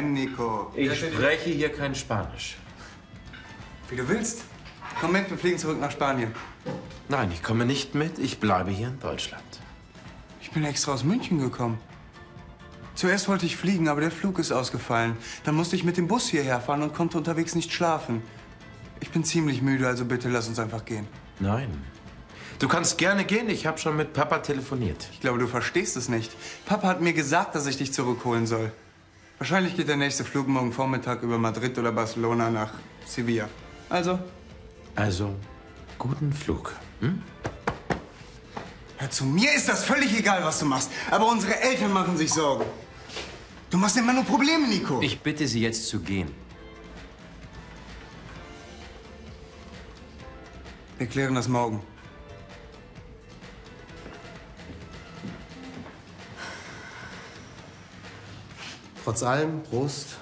Nein, Nico. Ich spreche hier kein Spanisch. Wie du willst. Komm mit, wir fliegen zurück nach Spanien. Nein, ich komme nicht mit. Ich bleibe hier in Deutschland. Ich bin extra aus München gekommen. Zuerst wollte ich fliegen, aber der Flug ist ausgefallen. Dann musste ich mit dem Bus hierher fahren und konnte unterwegs nicht schlafen. Ich bin ziemlich müde, also bitte lass uns einfach gehen. Nein. Du kannst gerne gehen. Ich habe schon mit Papa telefoniert. Ich glaube, du verstehst es nicht. Papa hat mir gesagt, dass ich dich zurückholen soll. Wahrscheinlich geht der nächste Flug morgen Vormittag über Madrid oder Barcelona nach Sevilla. Also, Also, guten Flug. Hm? hör zu, mir ist das völlig egal, was du machst. Aber unsere Eltern machen sich Sorgen. Du machst immer nur Probleme, Nico. Ich bitte Sie jetzt zu gehen. Wir klären das morgen. Trotz allem, Prost.